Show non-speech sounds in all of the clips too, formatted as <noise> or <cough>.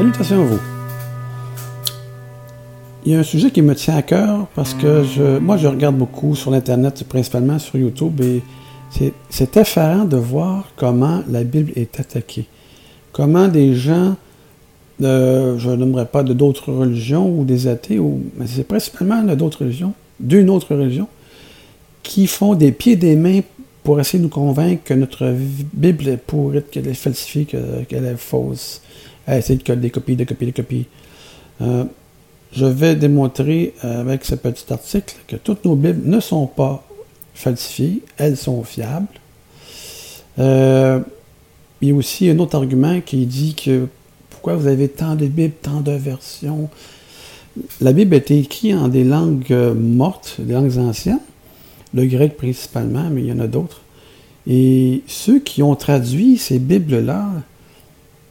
Salutations à vous. Il y a un sujet qui me tient à cœur parce que moi, je regarde beaucoup sur l'Internet, principalement sur YouTube, et c'est effarant de voir comment la Bible est attaquée. Comment des gens, euh, je n'aimerais pas de d'autres religions ou des athées, ou, mais c'est principalement d'autres religions, d'une autre religion, qui font des pieds et des mains pour essayer de nous convaincre que notre Bible est pourrite, qu'elle est falsifiée, qu'elle est fausse, à essayer de coller des copies, de copies, de copies. Euh, je vais démontrer euh, avec ce petit article que toutes nos Bibles ne sont pas falsifiées, elles sont fiables. Euh, il y a aussi un autre argument qui dit que pourquoi vous avez tant de Bibles, tant de versions. La Bible a été écrite en des langues mortes, des langues anciennes, le grec principalement, mais il y en a d'autres. Et ceux qui ont traduit ces Bibles-là,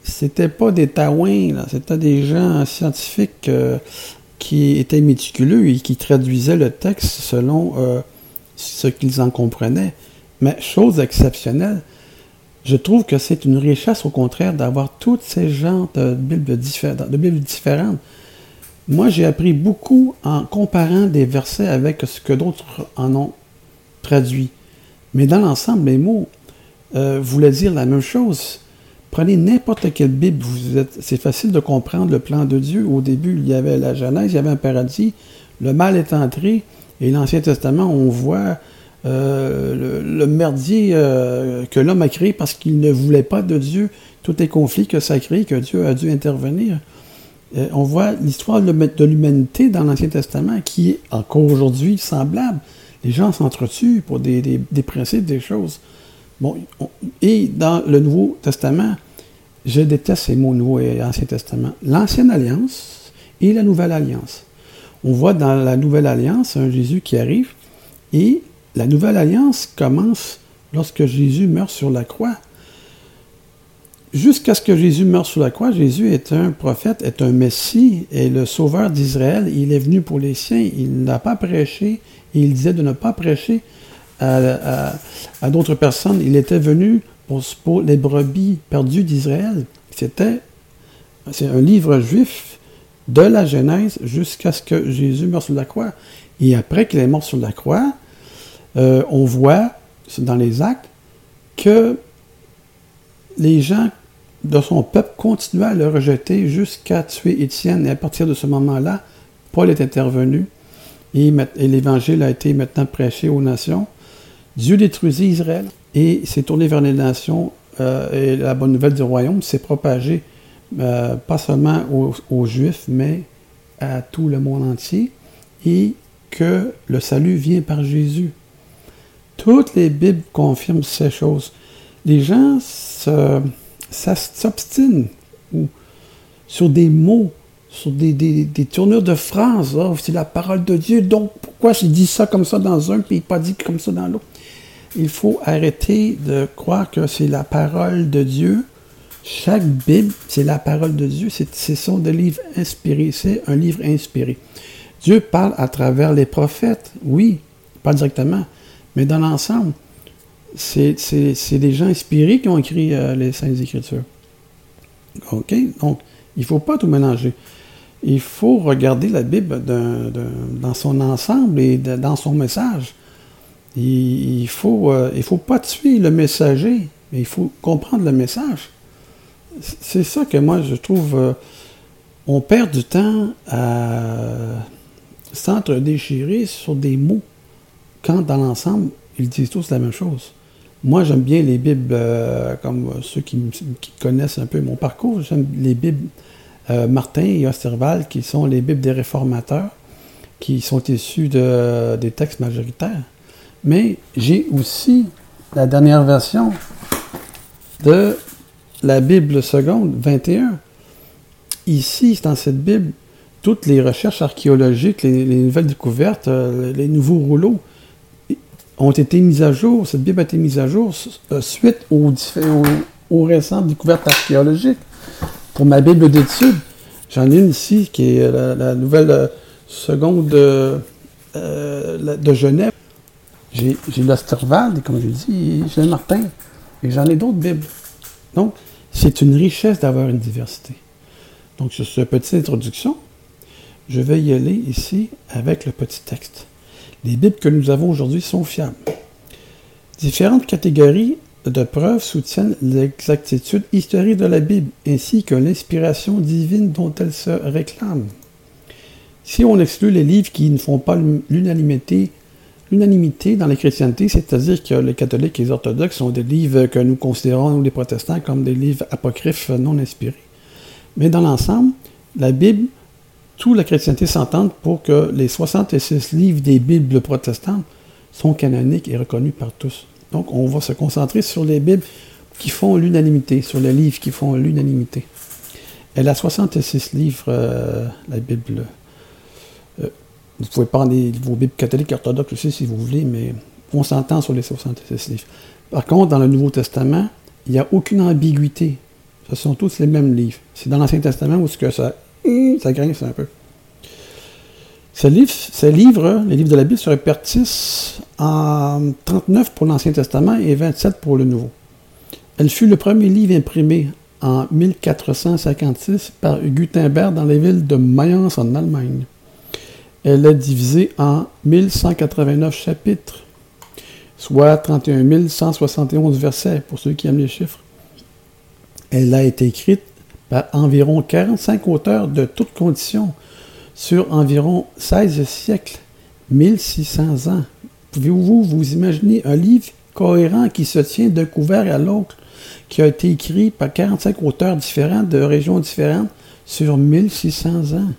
c'était pas des taouins, c'était des gens scientifiques euh, qui étaient méticuleux et qui traduisaient le texte selon euh, ce qu'ils en comprenaient. Mais chose exceptionnelle, je trouve que c'est une richesse au contraire d'avoir toutes ces genres de Bibles, différentes. Moi, j'ai appris beaucoup en comparant des versets avec ce que d'autres en ont traduit. Mais dans l'ensemble, les mots euh, voulaient dire la même chose. Prenez n'importe quelle Bible, vous êtes, c'est facile de comprendre le plan de Dieu. Au début, il y avait la Genèse, il y avait un paradis, le mal est entré, et l'Ancien Testament, on voit euh, le, merdier euh, que l'homme a créé parce qu'il ne voulait pas de Dieu, tous les conflits que ça a créé, que Dieu a dû intervenir. Euh, on voit l'histoire de l'humanité dans l'Ancien Testament qui est encore aujourd'hui semblable. Les gens s'entretuent pour des, des principes, des choses. Bon, et dans le Nouveau Testament, je déteste ces mots Nouveau et Ancien Testament. L'Ancienne Alliance et la Nouvelle Alliance. On voit dans la Nouvelle Alliance un Jésus qui arrive et la Nouvelle Alliance commence lorsque Jésus meurt sur la croix. Jusqu'à ce que Jésus meure sur la croix, Jésus est un prophète, est un Messie, et le Sauveur d'Israël. Il est venu pour les siens. Il n'a pas prêché, et il disait de ne pas prêcher à, d'autres personnes. Il était venu pour, les brebis perdues d'Israël. C'était c'est un livre juif de la Genèse jusqu'à ce que Jésus meure sur la croix. Et après qu'il est mort sur la croix, euh, on voit dans les actes que les gens de son peuple continuaient à le rejeter jusqu'à tuer Étienne. Et à partir de ce moment-là, Paul est intervenu et l'Évangile a été maintenant prêché aux nations. Dieu détruisit Israël et s'est tourné vers les nations euh, et la bonne nouvelle du royaume s'est propagée euh, pas seulement aux, Juifs, mais à tout le monde entier et que le salut vient par Jésus. Toutes les Bibles confirment ces choses. Les gens s'obstinent sur des mots, sur des, tournures de phrases. Oh, c'est la parole de Dieu, donc pourquoi j'ai dit ça comme ça dans un, puis pas dit comme ça dans l'autre? Il faut arrêter de croire que c'est la parole de Dieu. Chaque Bible, c'est la parole de Dieu. Ce sont des livres inspirés. C'est un livre inspiré. Dieu parle à travers les prophètes, oui, pas directement, mais dans l'ensemble, c'est des gens inspirés qui ont écrit euh, les Saintes Écritures. OK? Donc, il ne faut pas tout mélanger. Il faut regarder la Bible dans son ensemble et dans son message. Il, faut, euh, faut pas tuer le messager, mais il faut comprendre le message. C'est ça que moi je trouve. Euh, on perd du temps à s'entre-déchirer sur des mots quand dans l'ensemble, ils disent tous la même chose. Moi, j'aime bien les Bibles, euh, comme ceux qui, connaissent un peu mon parcours, j'aime les Bibles Martin et Osterval, qui sont les Bibles des réformateurs, qui sont issus de, des textes majoritaires. Mais j'ai aussi la dernière version de la Bible seconde 21. Ici, dans cette Bible, toutes les recherches archéologiques, les, nouvelles découvertes, euh, les nouveaux rouleaux ont été mis à jour. Cette Bible a été mise à jour euh, suite aux, récentes découvertes archéologiques. Pour ma Bible d'études, j'en ai une ici qui est la, nouvelle euh, seconde de Genève. J'ai l'Osterwald, comme je dis, j'ai Martin, et j'en ai d'autres Bibles. Donc, c'est une richesse d'avoir une diversité. Donc, sur cette petite introduction, je vais y aller ici avec le petit texte. Les Bibles que nous avons aujourd'hui sont fiables. Différentes catégories de preuves soutiennent l'exactitude historique de la Bible ainsi que l'inspiration divine dont elle se réclame. Si on exclut les livres qui ne font pas l'unanimité, l'unanimité dans la chrétienté, c'est-à-dire que les catholiques et les orthodoxes sont des livres que nous considérons, nous les protestants, comme des livres apocryphes non inspirés. Mais dans l'ensemble, la Bible, toute la chrétienté s'entend pour que les 66 livres des Bibles protestantes sont canoniques et reconnus par tous. Donc, on va se concentrer sur les Bibles qui font l'unanimité, sur les livres qui font l'unanimité. Elle a 66 livres, euh, la Bible. Vous pouvez prendre vos Bibles catholiques orthodoxes aussi si vous voulez, mais on s'entend sur les 66 livres. Par contre, dans le Nouveau Testament, il n'y a aucune ambiguïté. Ce sont tous les mêmes livres. C'est dans l'Ancien Testament où que ça, ça grince un peu. Ces livres, les livres de la Bible, se répartissent en 39 pour l'Ancien Testament et 27 pour le Nouveau. Elle fut le premier livre imprimé en 1456 par Gutenberg dans les villes de Mayence en Allemagne. Elle est divisée en 1189 chapitres, soit 31 171 versets pour ceux qui aiment les chiffres. Elle a été écrite par environ 45 auteurs de toutes conditions, sur environ 16 siècles, 1600 ans. Pouvez-vous vous imaginer un livre cohérent qui se tient d'un couvert à l'autre, qui a été écrit par 45 auteurs différents de régions différentes sur 1600 ans?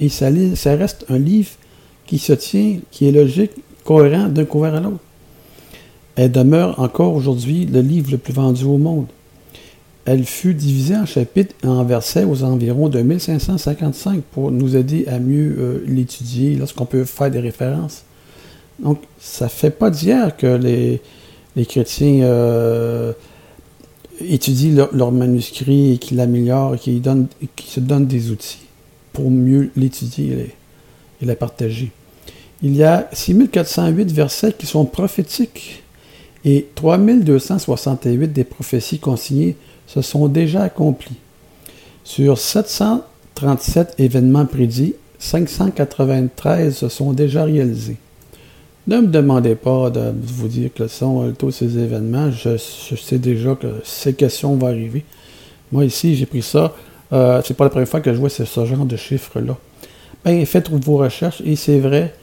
Et ça, reste un livre qui se tient, qui est logique, cohérent d'un couvert à l'autre. Elle demeure encore aujourd'hui le livre le plus vendu au monde elle fut divisée en chapitres et en versets aux environs de 1555 pour nous aider à mieux euh, l'étudier lorsqu'on peut faire des références. Donc, ça ne fait pas d'hier que les, chrétiens euh, étudient leurs manuscrits et qu'ils l'améliorent et qu'ils se donnent des outils pour mieux l'étudier et, la partager. Il y a 6408 versets qui sont prophétiques et 3268 des prophéties consignées se sont déjà accomplis. Sur 737 événements prédits, 593 se sont déjà réalisés. Ne me demandez pas de vous dire que sont euh, tous ces événements. Je, sais déjà que ces questions vont arriver. Moi, ici, j'ai pris ça. Euh, c'est pas la première fois que je vois ce, genre de chiffres-là. Ben, faites vos recherches et c'est vrai.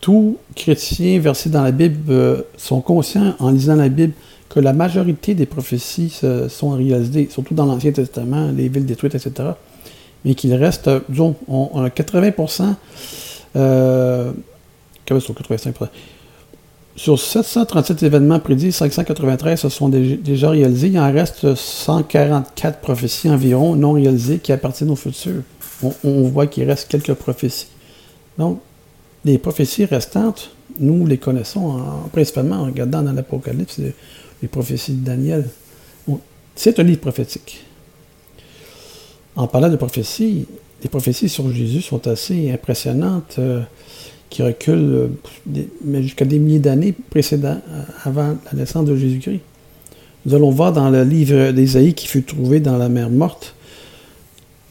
Tous chrétiens versés dans la Bible euh, sont conscients en lisant la Bible que la majorité des prophéties sont réalisées, surtout dans l'Ancien Testament, les villes détruites, etc. Mais qu'il reste, disons, on, a 80%, euh, sur 85%. Sur 737 événements prédits, 593 se sont déjà réalisés. Il en reste 144 prophéties environ non réalisées qui appartiennent au futur. On, voit qu'il reste quelques prophéties. Donc, les prophéties restantes, nous les connaissons principalement en regardant dans l'Apocalypse les prophéties de Daniel. C'est un livre prophétique. En parlant de prophéties, les prophéties sur Jésus sont assez impressionnantes, euh, qui reculent euh, jusqu'à des milliers d'années précédant, euh, avant la naissance de Jésus-Christ. Nous allons voir dans le livre d'Ésaïe qui fut trouvé dans la mer morte,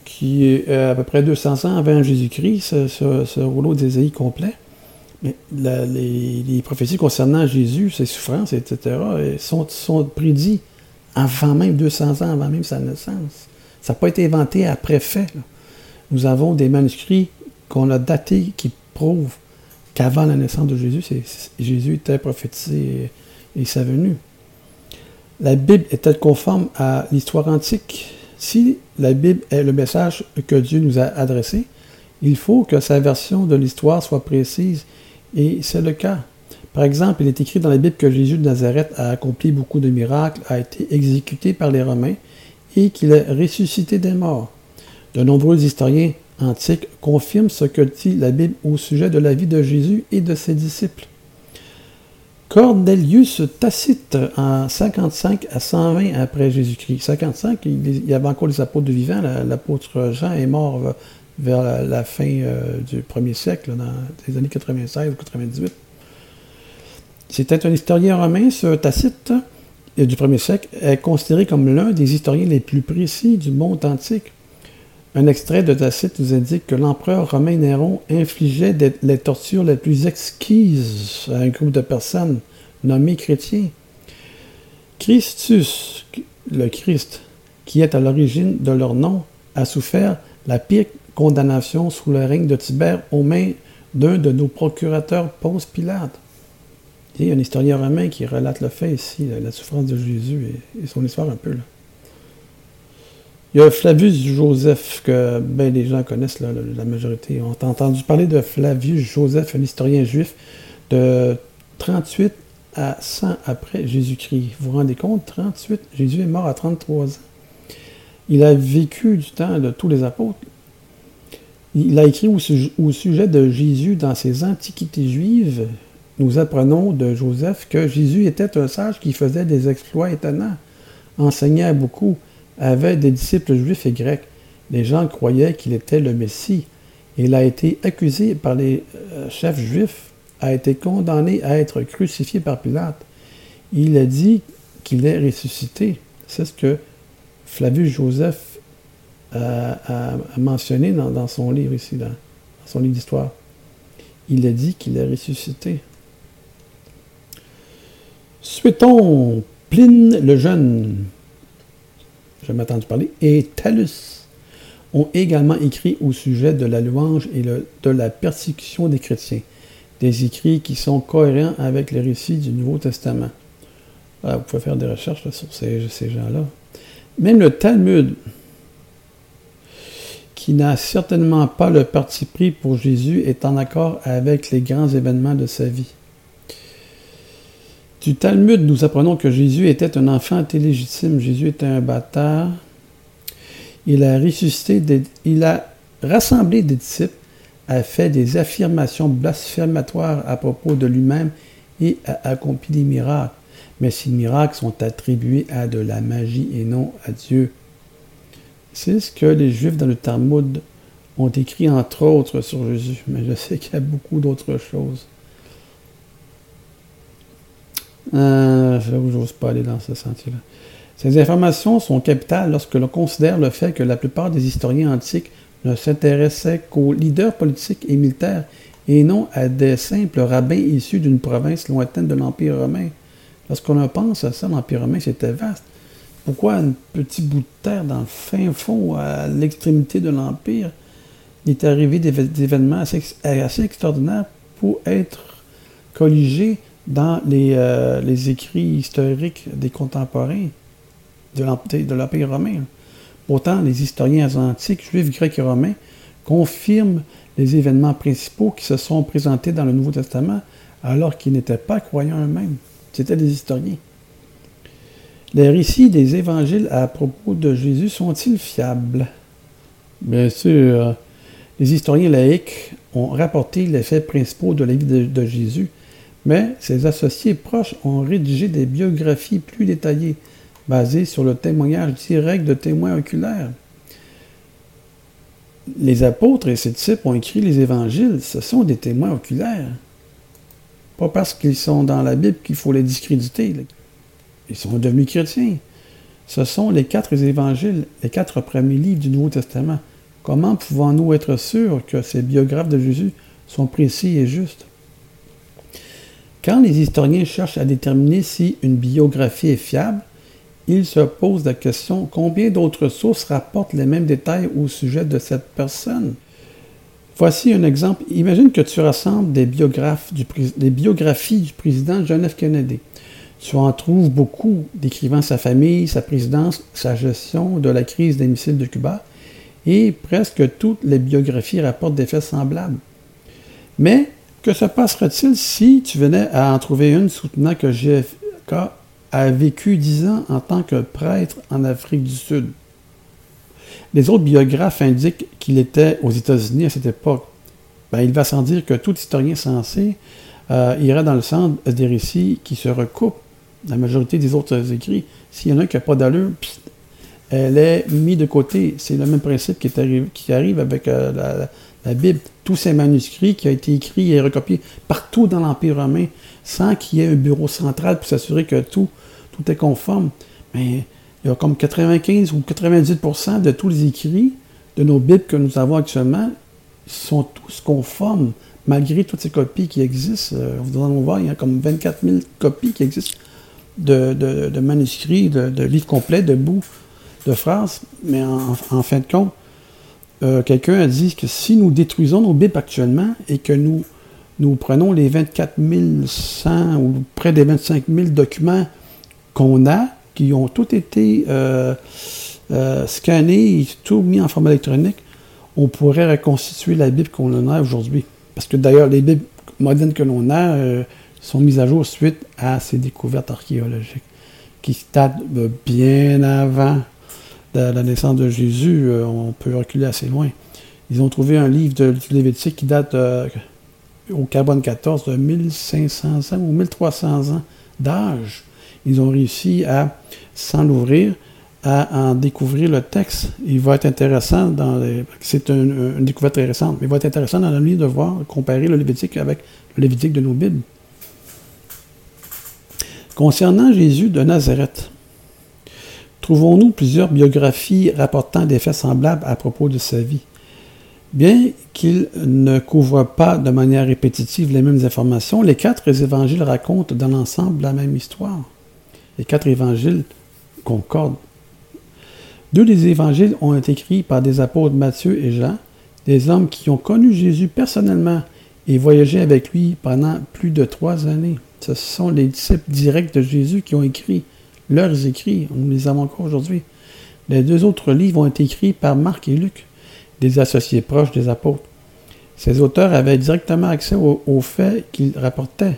qui est à peu près 200 ans avant Jésus-Christ, ce, ce rouleau d'Ésaïe complet. Mais les, prophéties concernant Jésus, ses souffrances, etc., sont, sont prédits avant même 200 ans, avant même sa naissance. Ça n'a pas été inventé après fait. Nous avons des manuscrits qu'on a datés qui prouvent qu'avant la naissance de Jésus, Jésus était prophétisé et, et sa venue. La Bible est-elle conforme à l'histoire antique? Si la Bible est le message que Dieu nous a adressé, il faut que sa version de l'histoire soit précise et c'est le cas. Par exemple, il est écrit dans la Bible que Jésus de Nazareth a accompli beaucoup de miracles, a été exécuté par les Romains et qu'il est ressuscité des morts. De nombreux historiens antiques confirment ce que dit la Bible au sujet de la vie de Jésus et de ses disciples. Cornelius Tacite, en 55 à 120 après Jésus-Christ. 55, il y avait encore les apôtres vivants. L'apôtre Jean est mort vers la, fin euh, du premier siècle, dans les années 96 ou 98. C'était un historien romain, ce Tacite, euh, du premier siècle, est considéré comme l'un des historiens les plus précis du monde antique. Un extrait de Tacite nous indique que l'empereur romain Néron infligeait les tortures les plus exquises à un groupe de personnes nommées chrétiens. Christus, le Christ, qui est à l'origine de leur nom, a souffert la pire condamnation sous le règne de Tibère aux mains d'un de nos procurateurs, Ponce Pilate. Il y a un historien romain qui relate le fait ici, la souffrance de Jésus et, son histoire un peu. Là. Il y a Flavius Joseph, que ben, les gens connaissent, la majorité ont entendu parler de Flavius Joseph, un historien juif de 38 à 100 après Jésus-Christ. Vous vous rendez compte, 38, Jésus est mort à 33 ans. Il a vécu du temps de tous les apôtres. Il a écrit au, sujet de Jésus dans ses antiquités juives. Nous apprenons de Joseph que Jésus était un sage qui faisait des exploits étonnants, enseignait beaucoup, avait des disciples juifs et grecs. Les gens croyaient qu'il était le Messie. Il a été accusé par les euh, chefs juifs, a été condamné à être crucifié par Pilate. Il a dit qu'il est ressuscité. C'est ce que Flavius Joseph a, mentionné dans, son livre ici, dans, son livre d'histoire. Il a dit qu'il est ressuscité. Suéton, Pline le Jeune, je entendu parler, et Talus ont également écrit au sujet de la louange et de la persécution des chrétiens, des écrits qui sont cohérents avec les récits du Nouveau Testament. vous pouvez faire des recherches sur ces gens-là. Même le Talmud, qui n'a certainement pas le parti pris pour Jésus, est en accord avec les grands événements de sa vie. Du Talmud, nous apprenons que Jésus était un enfant illégitime. Jésus était un bâtard. Il a ressuscité, il a rassemblé des disciples, a fait des affirmations blasphématoires à propos de lui-même et a accompli des miracles mais ces miracles sont attribués à de la magie et non à Dieu. C'est ce que les Juifs dans le Talmud ont écrit entre autres sur Jésus, mais je sais qu'il y a beaucoup d'autres choses. Euh, je n'ose pas aller dans ce sentier-là. Ces informations sont capitales lorsque l'on considère le fait que la plupart des historiens antiques ne s'intéressaient qu'aux leaders politiques et militaires et non à des simples rabbins issus d'une province lointaine de l'Empire romain. Lorsqu'on pense à ça, l'Empire romain, c'était vaste. Pourquoi un petit bout de terre dans le fin fond, à l'extrémité de l'Empire, il est arrivé des, événements assez, extraordinaires pour être colligés dans euh, les, écrits historiques des contemporains de l'Empire romain. Pourtant, les historiens antiques, juifs, grecs et romains, confirment les événements principaux qui se sont présentés dans le Nouveau Testament alors qu'ils n'étaient pas croyants eux-mêmes. C'était des historiens. Les récits des évangiles à propos de Jésus sont-ils fiables? Bien sûr. Les historiens laïcs ont rapporté les faits principaux de la vie de, Jésus, mais ses associés proches ont rédigé des biographies plus détaillées, basées sur le témoignage direct de témoins oculaires. Les apôtres et ses disciples ont écrit les évangiles, ce sont des témoins oculaires. Pas parce qu'ils sont dans la Bible qu'il faut les discréditer. Ils sont devenus chrétiens. Ce sont les quatre évangiles, les quatre premiers livres du Nouveau Testament. Comment pouvons-nous être sûrs que ces biographes de Jésus sont précis et justes? Quand les historiens cherchent à déterminer si une biographie est fiable, ils se posent la question combien d'autres sources rapportent les mêmes détails au sujet de cette personne? Voici un exemple. Imagine que tu rassembles des, biographes des biographies du président John F. Kennedy. Tu en trouves beaucoup décrivant sa famille, sa présidence, sa gestion de la crise des missiles de Cuba, et presque toutes les biographies rapportent des faits semblables. Mais que se passerait-il si tu venais à en trouver une soutenant que JFK a vécu dix ans en tant que prêtre en Afrique du Sud? Les autres biographes indiquent qu'il était aux États-Unis à cette époque. Ben, il va sans dire que tout historien sensé euh, irait dans le sens des récits qui se recoupent. La majorité des autres écrits, s'il y en a un qui n'a pas d'allure, elle est mise de côté. C'est le même principe qui, arrive avec euh, la, Bible. Tous ces manuscrits qui ont été écrits et recopiés partout dans l'Empire romain, sans qu'il y ait un bureau central pour s'assurer que tout, est conforme. Mais il y a comme 95 ou 98% de tous les écrits de nos Bibles que nous avons actuellement sont tous conformes, malgré toutes ces copies qui existent. Euh, vous allez voir, il y a comme 24 000 copies qui existent de, manuscrits, de, livres complets, de bouts, de phrases. Mais en, fin de compte, euh, quelqu'un a dit que si nous détruisons nos Bibles actuellement et que nous, prenons les 24 100 ou près des 25 000 documents qu'on a, qui ont tous été euh, euh, scannés, tout mis en format électronique, on pourrait reconstituer la Bible qu'on a aujourd'hui. Parce que d'ailleurs, les Bibles modernes que l'on a sont mises à jour suite à ces découvertes archéologiques qui datent bien avant la naissance de Jésus. on peut reculer assez loin. Ils ont trouvé un livre de Lévitique qui date au carbone 14 de 1500 ans ou 1300 ans d'âge ils ont réussi à, sans l'ouvrir, à en découvrir le texte. Il va être intéressant dans c'est une, découverte très récente, mais il va être intéressant dans la nuit de voir, comparer le Lévitique avec le Lévitique de nos Bibles. Concernant Jésus de Nazareth, trouvons-nous plusieurs biographies rapportant des faits semblables à propos de sa vie? Bien qu'il ne couvre pas de manière répétitive les mêmes informations, les quatre évangiles racontent dans l'ensemble la même histoire les quatre évangiles concordent. Deux des évangiles ont été écrits par des apôtres Matthieu et Jean, des hommes qui ont connu Jésus personnellement et voyagé avec lui pendant plus de trois années. Ce sont les disciples directs de Jésus qui ont écrit leurs écrits. Nous les avons encore aujourd'hui. Les deux autres livres ont été écrits par Marc et Luc, des associés proches des apôtres. Ces auteurs avaient directement accès aux faits qu'ils rapportaient.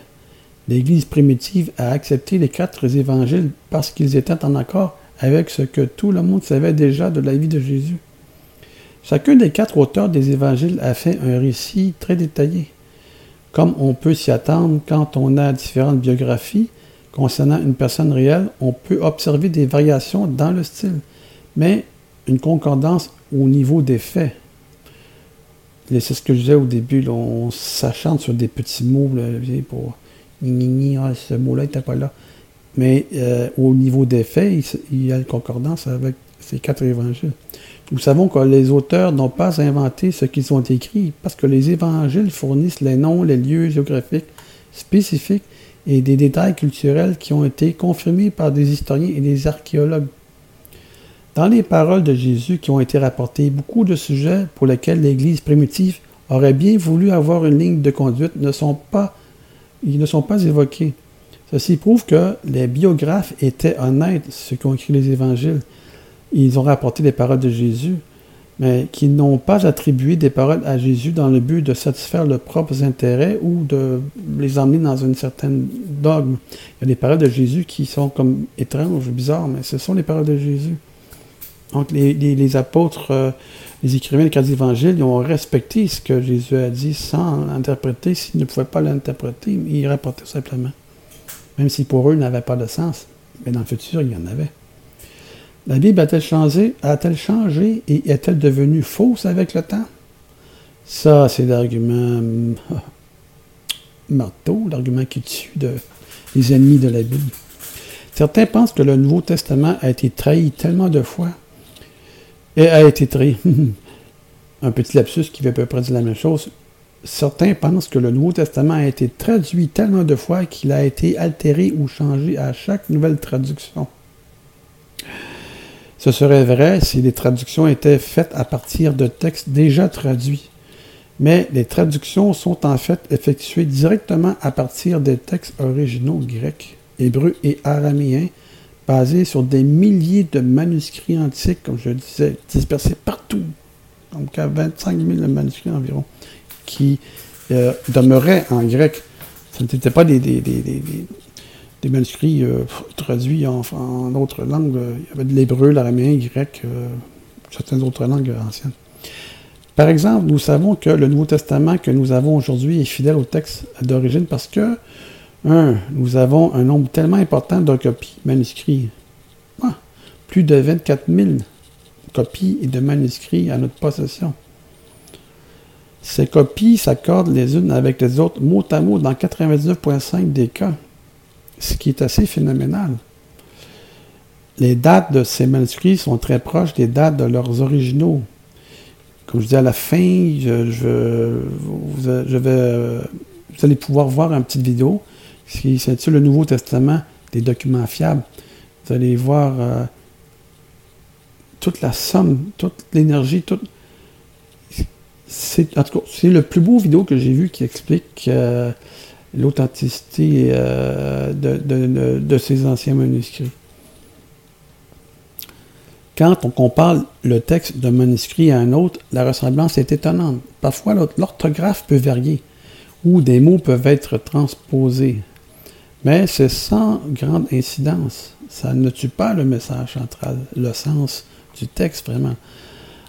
L'Église primitive a accepté les quatre évangiles parce qu'ils étaient en accord avec ce que tout le monde savait déjà de la vie de Jésus. Chacun des quatre auteurs des évangiles a fait un récit très détaillé. Comme on peut s'y attendre quand on a différentes biographies concernant une personne réelle, on peut observer des variations dans le style, mais une concordance au niveau des faits. C'est ce que je disais au début, on s'achante sur des petits mots pour ah, ce mot-là n'était pas là. Mais euh, au niveau des faits, il, y a une concordance avec ces quatre évangiles. Nous savons que les auteurs n'ont pas inventé ce qu'ils ont écrit parce que les évangiles fournissent les noms, les lieux géographiques spécifiques et des détails culturels qui ont été confirmés par des historiens et des archéologues. Dans les paroles de Jésus qui ont été rapportées, beaucoup de sujets pour lesquels l'Église primitive aurait bien voulu avoir une ligne de conduite ne sont pas ils ne sont pas évoqués. Ceci prouve que les biographes étaient honnêtes, ceux qui ont écrit les évangiles. Ils ont rapporté les paroles de Jésus, mais qu'ils n'ont pas attribué des paroles à Jésus dans le but de satisfaire leurs propres intérêts ou de les emmener dans une certaine dogme. Il y a des paroles de Jésus qui sont comme étranges, bizarres, mais ce sont les paroles de Jésus. Donc les, apôtres, euh, les écrivains des quatre évangiles, ils ont respecté ce que Jésus a dit sans l'interpréter. S'ils ne pouvaient pas l'interpréter, ils rapportaient simplement. Même si pour eux, il n'avait pas de sens. Mais dans le futur, il y en avait. La Bible a-t-elle changé, a-t-elle changé et est-elle devenue fausse avec le temps? Ça, c'est l'argument <laughs> marteau, l'argument qui tue les ennemis de la Bible. Certains pensent que le Nouveau Testament a été trahi tellement de fois et a été trahi. <laughs> Un petit lapsus qui veut à peu près dire la même chose. Certains pensent que le Nouveau Testament a été traduit tellement de fois qu'il a été altéré ou changé à chaque nouvelle traduction. Ce serait vrai si les traductions étaient faites à partir de textes déjà traduits. Mais les traductions sont en fait effectuées directement à partir des textes originaux grecs, hébreux et araméens basé sur des milliers de manuscrits antiques, comme je le disais, dispersés partout. Donc, à 25 000 manuscrits environ, qui euh, demeuraient en grec. Ce n'étaient pas des, des, manuscrits euh, traduits en, d'autres langues. Il y avait de l'hébreu, l'araméen, grec, euh, certaines autres langues anciennes. Par exemple, nous savons que le Nouveau Testament que nous avons aujourd'hui est fidèle au texte d'origine parce que un, nous avons un nombre tellement important de copies manuscrits. Ah, plus de 24 000 copies et de manuscrits à notre possession. Ces copies s'accordent les unes avec les autres mot à mot dans 99,5 des cas, ce qui est assez phénoménal. Les dates de ces manuscrits sont très proches des dates de leurs originaux. comme je dis à la fin, je, vais, vous allez pouvoir voir une petite vidéo qui s'intitule Le Nouveau Testament des documents fiables. Vous allez voir euh, toute la somme, toute l'énergie, en tout cas, c'est le plus beau vidéo que j'ai vu qui explique euh, l'authenticité euh, de, ces anciens manuscrits. Quand on compare le texte d'un manuscrit à un autre, la ressemblance est étonnante. Parfois, l'orthographe peut varier ou des mots peuvent être transposés. Mais c'est sans grande incidence. Ça ne tue pas le message central, le sens du texte vraiment.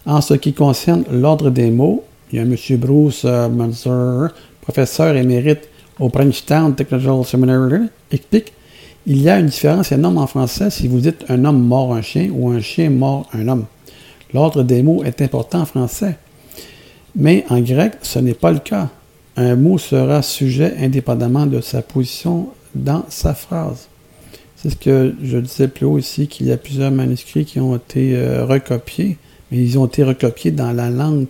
En ce qui concerne l'ordre des mots, il y a M. Bruce euh, Munzer, professeur émérite au Princeton Technological Seminary, explique il y a une différence énorme en français si vous dites un homme mort un chien ou un chien mort un homme. L'ordre des mots est important en français. Mais en grec, ce n'est pas le cas. Un mot sera sujet indépendamment de sa position dans sa phrase. C'est ce que je disais plus haut ici, qu'il y a plusieurs manuscrits qui ont été euh, recopiés, mais ils ont été recopiés dans la langue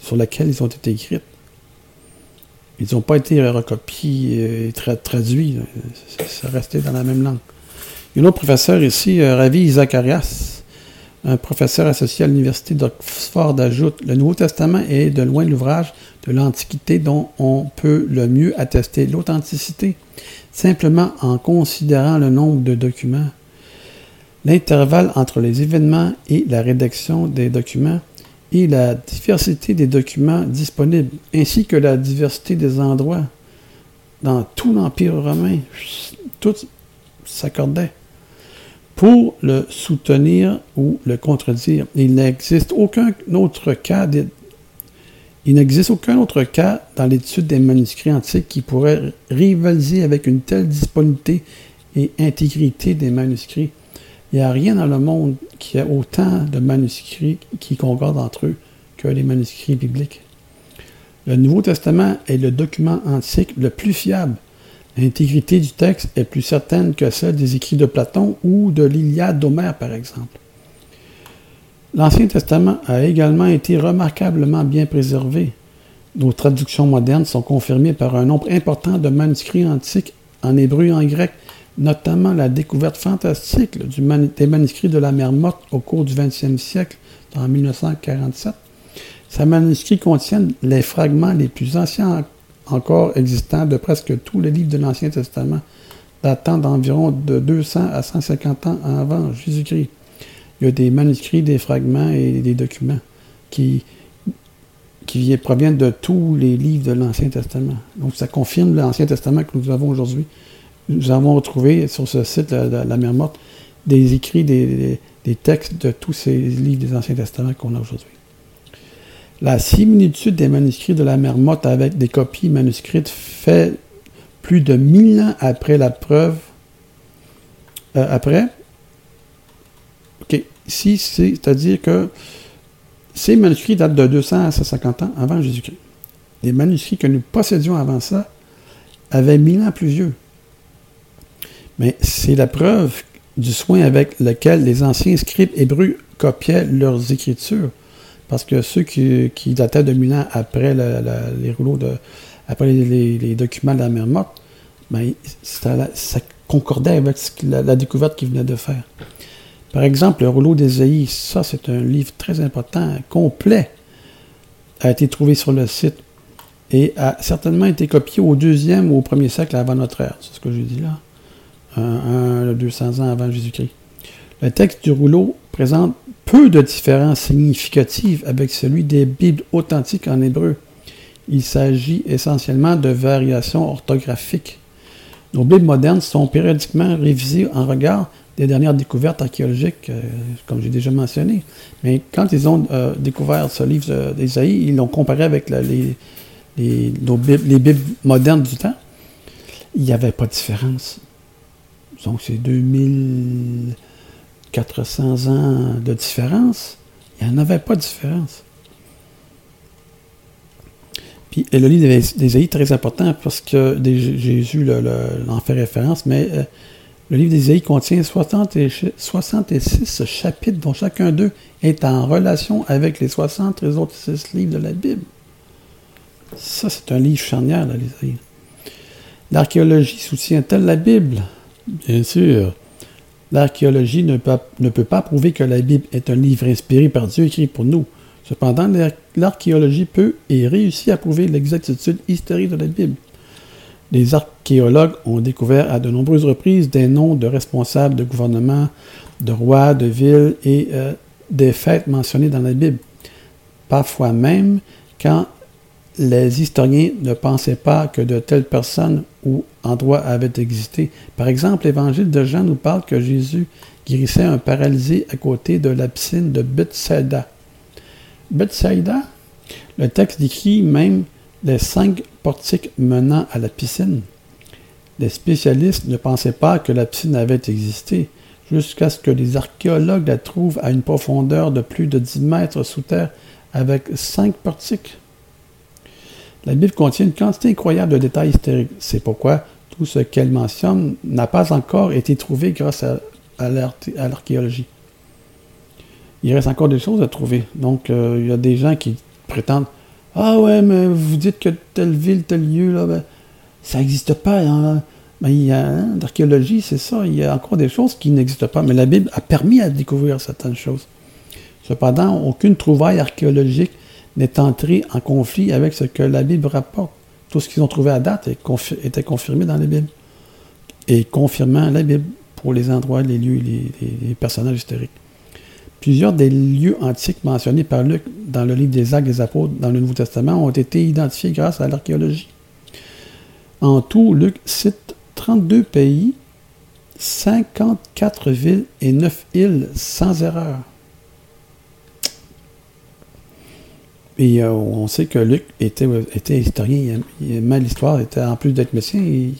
sur laquelle ils ont été écrits. Ils n'ont pas été recopiés et traduits. Ça restait dans la même langue. Un autre professeur ici, euh, Ravi Zacharias, un professeur associé à l'Université d'Oxford, ajoute Le Nouveau Testament est de loin l'ouvrage de l'Antiquité dont on peut le mieux attester l'authenticité simplement en considérant le nombre de documents, l'intervalle entre les événements et la rédaction des documents, et la diversité des documents disponibles, ainsi que la diversité des endroits dans tout l'Empire romain. Tout s'accordait. Pour le soutenir ou le contredire, il n'existe aucun autre cas il n'existe aucun autre cas dans l'étude des manuscrits antiques qui pourrait rivaliser avec une telle disponibilité et intégrité des manuscrits. Il n'y a rien dans le monde qui a autant de manuscrits qui concordent entre eux que les manuscrits bibliques. Le Nouveau Testament est le document antique le plus fiable. L'intégrité du texte est plus certaine que celle des écrits de Platon ou de l'Iliade d'Homère, par exemple. L'Ancien Testament a également été remarquablement bien préservé. Nos traductions modernes sont confirmées par un nombre important de manuscrits antiques en hébreu et en grec, notamment la découverte fantastique des manuscrits de la mer Morte au cours du 20e siècle, en 1947. Ces manuscrits contiennent les fragments les plus anciens encore existants de presque tous les livres de l'Ancien Testament, datant d'environ de 200 à 150 ans avant Jésus-Christ il y a des manuscrits, des fragments et des documents qui proviennent de tous les livres de l'Ancien Testament. Donc, ça confirme l'Ancien Testament que nous avons aujourd'hui. Nous avons retrouvé sur ce site, la, la, mer morte, des écrits, des, textes de tous ces livres des Anciens Testaments qu'on a aujourd'hui. La similitude des manuscrits de la mer morte avec des copies manuscrites fait plus de mille ans après la preuve, euh, après, OK. Ici, c'est-à-dire que ces manuscrits datent de 200 à 150 ans avant Jésus-Christ. Les manuscrits que nous possédions avant ça avaient mille ans plus vieux. Mais c'est la preuve du soin avec lequel les anciens scribes hébreux copiaient leurs écritures. Parce que ceux qui, dataient de mille ans après les rouleaux après les, documents de la mer morte, ben, ça, concordait avec la découverte qu'ils venaient de faire. Par exemple, le rouleau d'Ésaïe, ça c'est un livre très important, complet, a été trouvé sur le site et a certainement été copié au deuxième ou au premier siècle avant notre ère. C'est ce que j'ai dit là. Un, 200 ans avant Jésus-Christ. Le texte du rouleau présente peu de différences significatives avec celui des Bibles authentiques en hébreu. Il s'agit essentiellement de variations orthographiques. Nos Bibles modernes sont périodiquement révisées en regard des dernières découvertes archéologiques, euh, comme j'ai déjà mentionné. Mais quand ils ont euh, découvert ce livre d'Ésaïe, ils l'ont comparé avec les, Bibles, modernes du temps. Il n'y avait pas de différence. Donc, c'est 2400 ans de différence. Il n'y en avait pas de différence. Puis le livre d'Ésaïe est très important parce que Jésus l'en fait référence, mais euh, Le livre d'Ésaïe contient 66 chapitres dont chacun d'eux est en relation avec les 60 autres livres de la Bible. Ça, c'est un livre charnière, l'Ésaïe. L'archéologie soutient-elle la Bible? Bien sûr. L'archéologie ne peut, pas prouver que la Bible est un livre inspiré par Dieu écrit pour nous. Cependant, l'archéologie peut et réussit à prouver l'exactitude historique de la Bible. Les archéologues ont découvert à de nombreuses reprises des noms de responsables de gouvernements, de rois, de villes et euh, des fêtes mentionnées dans la Bible. Parfois même, quand les historiens ne pensaient pas que de telles personnes ou endroits avaient existé. Par exemple, l'évangile de Jean nous parle que Jésus guérissait un paralysé à côté de la piscine de Bethsaida. Bethsaida, le texte décrit même les cinq portiques menant à la piscine. Les spécialistes ne pensaient pas que la piscine avait existé, jusqu'à ce que les archéologues la trouvent à une profondeur de plus de 10 mètres sous terre avec cinq portiques. La Bible contient une quantité incroyable de détails historiques. C'est pourquoi tout ce qu'elle mentionne n'a pas encore été trouvé grâce à, l'archéologie. Il reste encore des choses à trouver. Donc, euh, il y a des gens qui prétendent ah ouais, mais vous dites que telle ville, tel lieu, là, ben, ça n'existe pas. Hein. Ben, il y a hein, l'archéologie, c'est ça. Il y a encore des choses qui n'existent pas. Mais la Bible a permis à découvrir certaines choses. Cependant, aucune trouvaille archéologique n'est entrée en conflit avec ce que la Bible rapporte. Tout ce qu'ils ont trouvé à date était confirmé dans la Bible. Et confirmant la Bible pour les endroits, les lieux, les personnages historiques. Plusieurs des lieux antiques mentionnés par Luc dans le livre des Actes des Apôtres dans le Nouveau Testament ont été identifiés grâce à l'archéologie. En tout, Luc cite 32 pays, 54 villes et 9 îles sans erreur. Et euh, on sait que Luc était, était historien, il l'histoire, en plus d'être médecin, il,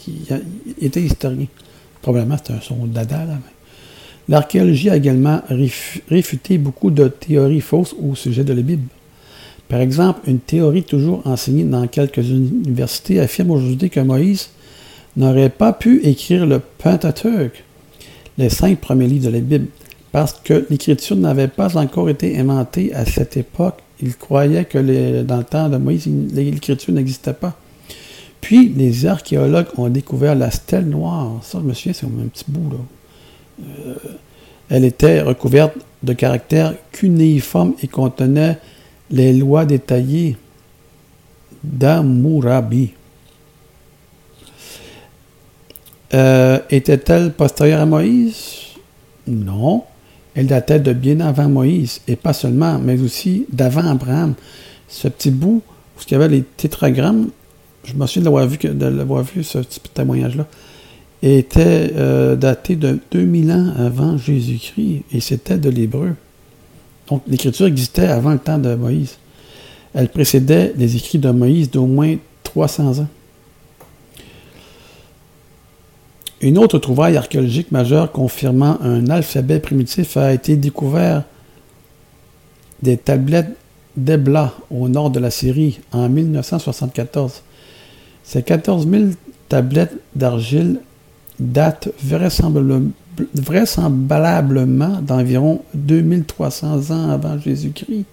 était historien. Probablement c'était son dada là. L'archéologie a également réfuté beaucoup de théories fausses au sujet de la Bible. Par exemple, une théorie toujours enseignée dans quelques universités affirme aujourd'hui que Moïse n'aurait pas pu écrire le Pentateuque, les cinq premiers livres de la Bible, parce que l'écriture n'avait pas encore été inventée à cette époque. Il croyait que dans le temps de Moïse, l'écriture n'existait pas. Puis, les archéologues ont découvert la stèle noire. Ça, je me souviens, c'est un petit bout, là. Euh, elle était recouverte de caractères cunéiformes et contenait les lois détaillées d'Amourabi. Euh, était-elle postérieure à Moïse? Non. Elle datait de bien avant Moïse, et pas seulement, mais aussi d'avant Abraham. Ce petit bout, où il y avait les tétragrammes, je me souviens de vu, de l'avoir vu ce petit témoignage-là était euh, daté de 2000 ans avant Jésus-Christ et c'était de l'hébreu. Donc l'écriture existait avant le temps de Moïse. Elle précédait les écrits de Moïse d'au moins 300 ans. Une autre trouvaille archéologique majeure confirmant un alphabet primitif a été découvert des tablettes d'Ebla au nord de la Syrie en 1974. Ces 14 000 tablettes d'argile date vraisemblablement d'environ 2300 ans avant Jésus-Christ.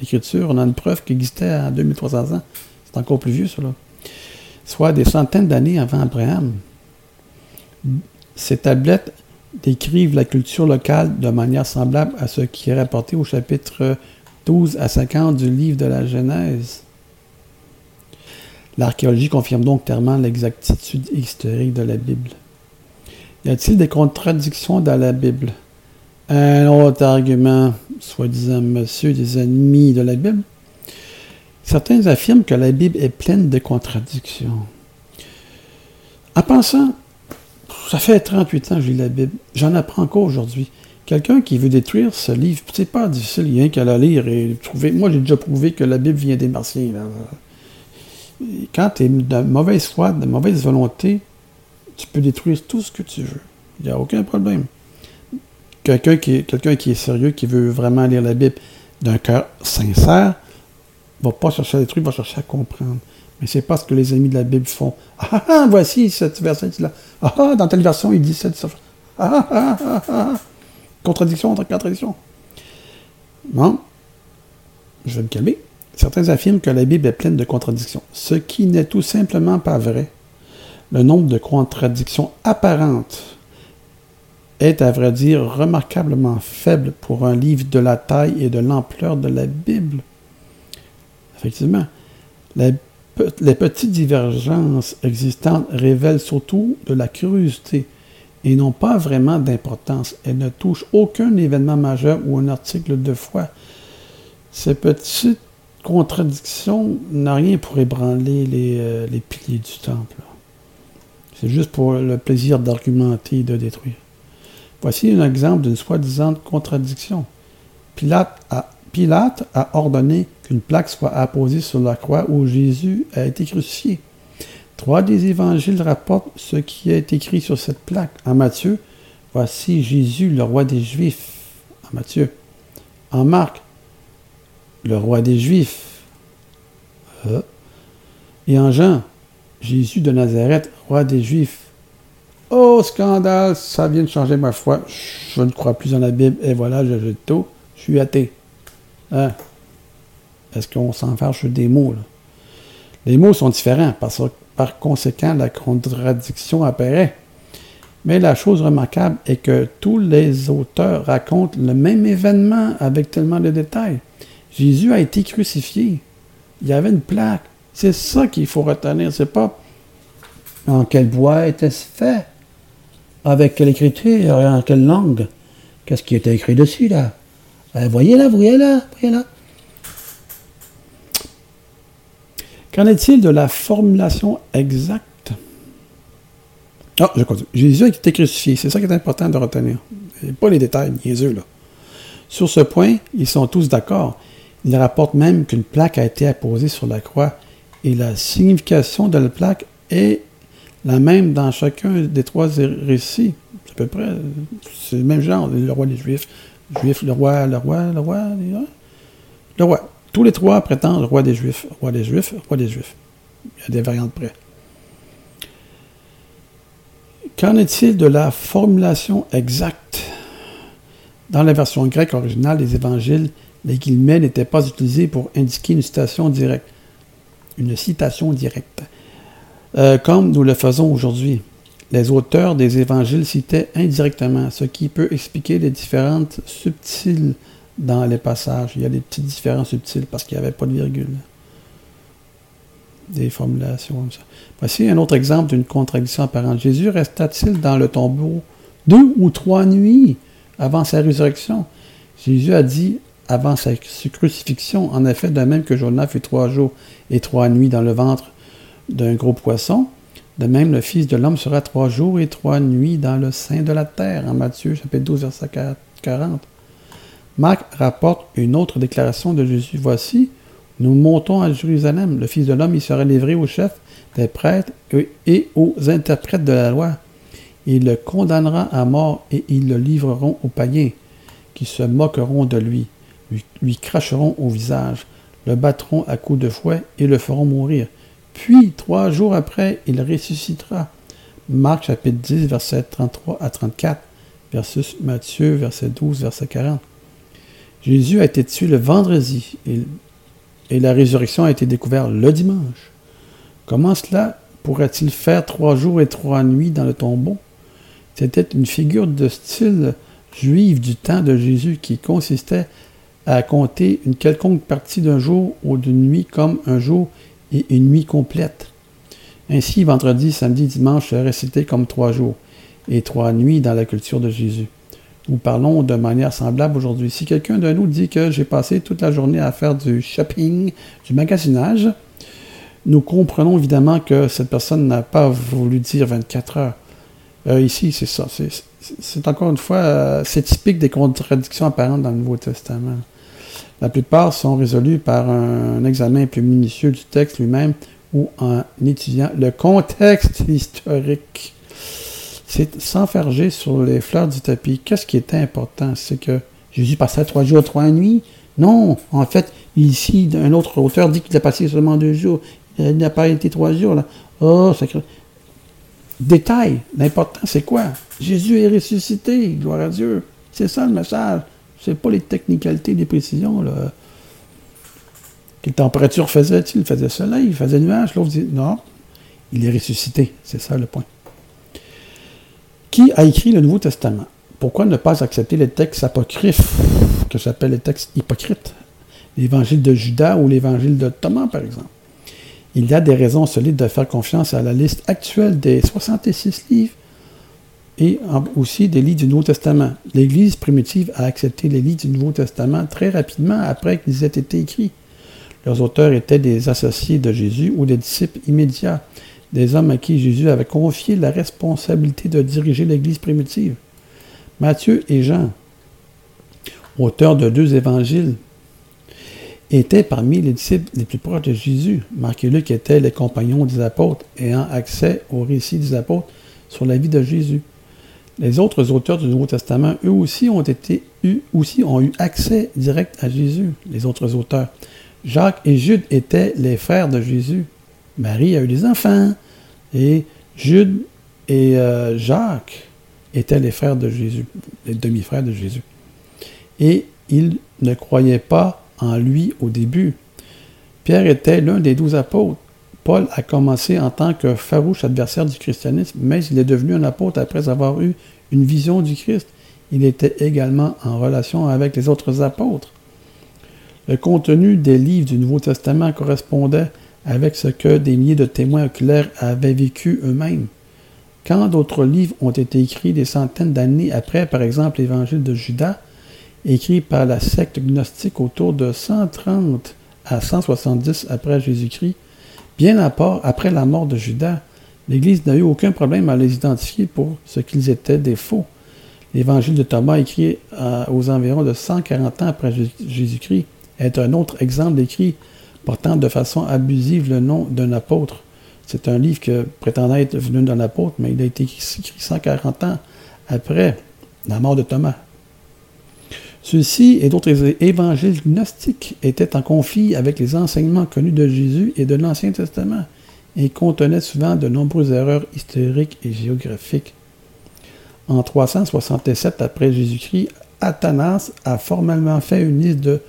L'écriture, on a une preuve qu'il existait à 2300 ans. C'est encore plus vieux, cela. Soit des centaines d'années avant Abraham. Ces tablettes décrivent la culture locale de manière semblable à ce qui est rapporté au chapitre 12 à 50 du livre de la Genèse. L'archéologie confirme donc clairement l'exactitude historique de la Bible. Y a-t-il des contradictions dans la Bible? Un autre argument, soi-disant monsieur des ennemis de la Bible. Certains affirment que la Bible est pleine de contradictions. En pensant, ça fait 38 ans que je lis la Bible, j'en apprends encore aujourd'hui. Quelqu'un qui veut détruire ce livre, c'est pas difficile, il y a qu'à la lire et trouver. Moi, j'ai déjà prouvé que la Bible vient des Martiens. Quand tu es de mauvaise foi, de mauvaise volonté, tu peux détruire tout ce que tu veux. Il n'y a aucun problème. Quelqu'un qui, est, quelqu'un qui est sérieux, qui veut vraiment lire la Bible d'un cœur sincère, va pas chercher à détruire, va chercher à comprendre. Mais c'est pas ce que les amis de la Bible font. Ah, ah, ah voici cette verset là. Ah, ah, dans telle version, il dit ça, ça. contradiction entre contradiction. Bon, je vais me calmer. Certains affirment que la Bible est pleine de contradictions, ce qui n'est tout simplement pas vrai. Le nombre de contradictions apparentes est, à vrai dire, remarquablement faible pour un livre de la taille et de l'ampleur de la Bible. Effectivement, les, petites divergences existantes révèlent surtout de la curiosité et n'ont pas vraiment d'importance. Elles ne touchent aucun événement majeur ou un article de foi. Ces petites contradictions n'ont rien pour ébranler les, euh, piliers du temple. C'est juste pour le plaisir d'argumenter et de détruire. Voici un exemple d'une soi-disant contradiction. Pilate a, Pilate a ordonné qu'une plaque soit apposée sur la croix où Jésus a été crucifié. Trois des évangiles rapportent ce qui est écrit sur cette plaque. En Matthieu, voici Jésus, le roi des Juifs. En Matthieu. En Marc, le roi des Juifs. Euh. Et en Jean, Jésus de Nazareth, roi des Juifs. Oh, scandale, ça vient de changer ma foi. Je ne crois plus en la Bible. Et voilà, je jette tout. Je suis athée. Hein? Est-ce qu'on s'en fâche des mots? Les mots sont différents. Parce, par conséquent, la contradiction apparaît. Mais la chose remarquable est que tous les auteurs racontent le même événement avec tellement de détails. Jésus a été crucifié. Il y avait une plaque. C'est ça qu'il faut retenir. C'est pas en quel bois était-ce fait. Avec quelle écriture en quelle langue Qu'est-ce qui était écrit dessus, là? Euh, Voyez là, voyez là, voyez là. Qu'en est-il de la formulation exacte? Ah, je continue. Jésus a été crucifié. C'est ça qui est important de retenir. Et pas les détails niaiseux, là. Sur ce point, ils sont tous d'accord. Ils rapportent même qu'une plaque a été apposée sur la croix et la signification de la plaque est la même dans chacun des trois récits. à peu près, c'est le même genre, le roi des Juifs, Juif, le roi, le roi, le roi, le roi. Tous les trois prétendent roi des Juifs, roi des Juifs, roi des Juifs. Il y a des variantes près. Qu'en est-il de la formulation exacte Dans la version grecque originale des évangiles, les guillemets n'étaient pas utilisés pour indiquer une citation directe? Une citation directe. Euh, comme nous le faisons aujourd'hui. Les auteurs des évangiles citaient indirectement, ce qui peut expliquer les différentes subtiles dans les passages. Il y a des petites différences subtiles parce qu'il n'y avait pas de virgule. Des formulations comme ça. Voici un autre exemple d'une contradiction apparente. Jésus resta-t-il dans le tombeau deux ou trois nuits avant sa résurrection? Jésus a dit avant sa crucifixion, en effet, de même que Jonas fut trois jours et trois nuits dans le ventre d'un gros poisson. De même, le Fils de l'homme sera trois jours et trois nuits dans le sein de la terre, en Matthieu chapitre 12, verset 40. Marc rapporte une autre déclaration de Jésus. Voici, nous montons à Jérusalem. Le Fils de l'homme y sera livré aux chefs des prêtres et aux interprètes de la loi. Il le condamnera à mort et ils le livreront aux païens, qui se moqueront de lui, lui, lui cracheront au visage, le battront à coups de fouet et le feront mourir. Puis, trois jours après, il ressuscitera. Marc chapitre 10, verset 33 à 34, versus Matthieu, verset 12, verset 40. Jésus a été tué le vendredi et, et la résurrection a été découverte le dimanche. Comment cela pourrait-il faire trois jours et trois nuits dans le tombeau? C'était une figure de style juif du temps de Jésus qui consistait à compter une quelconque partie d'un jour ou d'une nuit comme un jour et une nuit complète. Ainsi, vendredi, samedi, dimanche seraient cités comme trois jours et trois nuits dans la culture de Jésus. Nous parlons de manière semblable aujourd'hui. Si quelqu'un de nous dit que j'ai passé toute la journée à faire du shopping, du magasinage, nous comprenons évidemment que cette personne n'a pas voulu dire 24 heures. Euh, ici, c'est ça. C'est encore une fois, euh, c'est typique des contradictions apparentes dans le Nouveau Testament. La plupart sont résolus par un examen plus minutieux du texte lui-même ou en étudiant le contexte <laughs> historique. C'est s'enferger sur les fleurs du tapis. Qu'est-ce qui est important? C'est que Jésus passait trois jours, trois nuits? Non, en fait, ici, un autre auteur dit qu'il a passé seulement deux jours. Il n'a pas été trois jours. Là. Oh, détail. L'important, c'est quoi? Jésus est ressuscité, gloire à Dieu. C'est ça le message. C'est pas les technicalités, les précisions. Là. Quelle température faisait-il? Il faisait soleil, il faisait nuage. L'autre dit non, il est ressuscité. C'est ça le point. Qui a écrit le Nouveau Testament? Pourquoi ne pas accepter les textes apocryphes, que j'appelle les textes hypocrites? L'évangile de Judas ou l'évangile de Thomas, par exemple. Il y a des raisons solides de faire confiance à la liste actuelle des 66 livres et aussi des livres du Nouveau Testament. L'Église primitive a accepté les livres du Nouveau Testament très rapidement après qu'ils aient été écrits. Leurs auteurs étaient des associés de Jésus ou des disciples immédiats, des hommes à qui Jésus avait confié la responsabilité de diriger l'Église primitive. Matthieu et Jean, auteurs de deux évangiles, étaient parmi les disciples les plus proches de Jésus. Marc et Luc étaient les compagnons des apôtres, ayant accès au récit des apôtres sur la vie de Jésus. Les autres auteurs du Nouveau Testament, eux aussi, ont été, aussi ont eu accès direct à Jésus, les autres auteurs. Jacques et Jude étaient les frères de Jésus. Marie a eu des enfants. Et Jude et euh, Jacques étaient les frères de Jésus, les demi-frères de Jésus. Et ils ne croyaient pas en lui au début. Pierre était l'un des douze apôtres. Paul a commencé en tant que farouche adversaire du christianisme, mais il est devenu un apôtre après avoir eu une vision du Christ. Il était également en relation avec les autres apôtres. Le contenu des livres du Nouveau Testament correspondait avec ce que des milliers de témoins oculaires avaient vécu eux-mêmes. Quand d'autres livres ont été écrits des centaines d'années après, par exemple l'Évangile de Judas, écrit par la secte gnostique autour de 130 à 170 après Jésus-Christ, Bien après la mort de Judas, l'Église n'a eu aucun problème à les identifier pour ce qu'ils étaient des faux. L'évangile de Thomas, écrit aux environs de 140 ans après Jésus-Christ, est un autre exemple d'écrit portant de façon abusive le nom d'un apôtre. C'est un livre que prétendait être venu d'un apôtre, mais il a été écrit 140 ans après la mort de Thomas. Ceux-ci et d'autres évangiles gnostiques étaient en conflit avec les enseignements connus de Jésus et de l'Ancien Testament et contenaient souvent de nombreuses erreurs historiques et géographiques. En 367 après Jésus-Christ, Athanas a formellement fait une liste de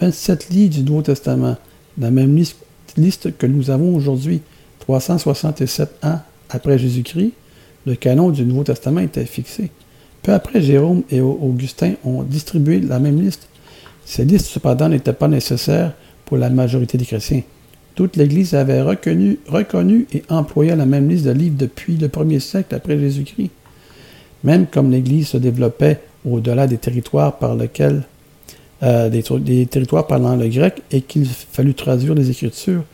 27 livres du Nouveau Testament, la même liste que nous avons aujourd'hui. 367 ans après Jésus-Christ, le canon du Nouveau Testament était fixé. Peu après, Jérôme et Augustin ont distribué la même liste. Ces listes, cependant, n'étaient pas nécessaires pour la majorité des chrétiens. Toute l'Église avait reconnu, et employé la même liste de livres depuis le premier siècle après Jésus-Christ. Même comme l'Église se développait au-delà des territoires par lesquels euh, des, territoires parlant le grec et qu'il fallut traduire les Écritures,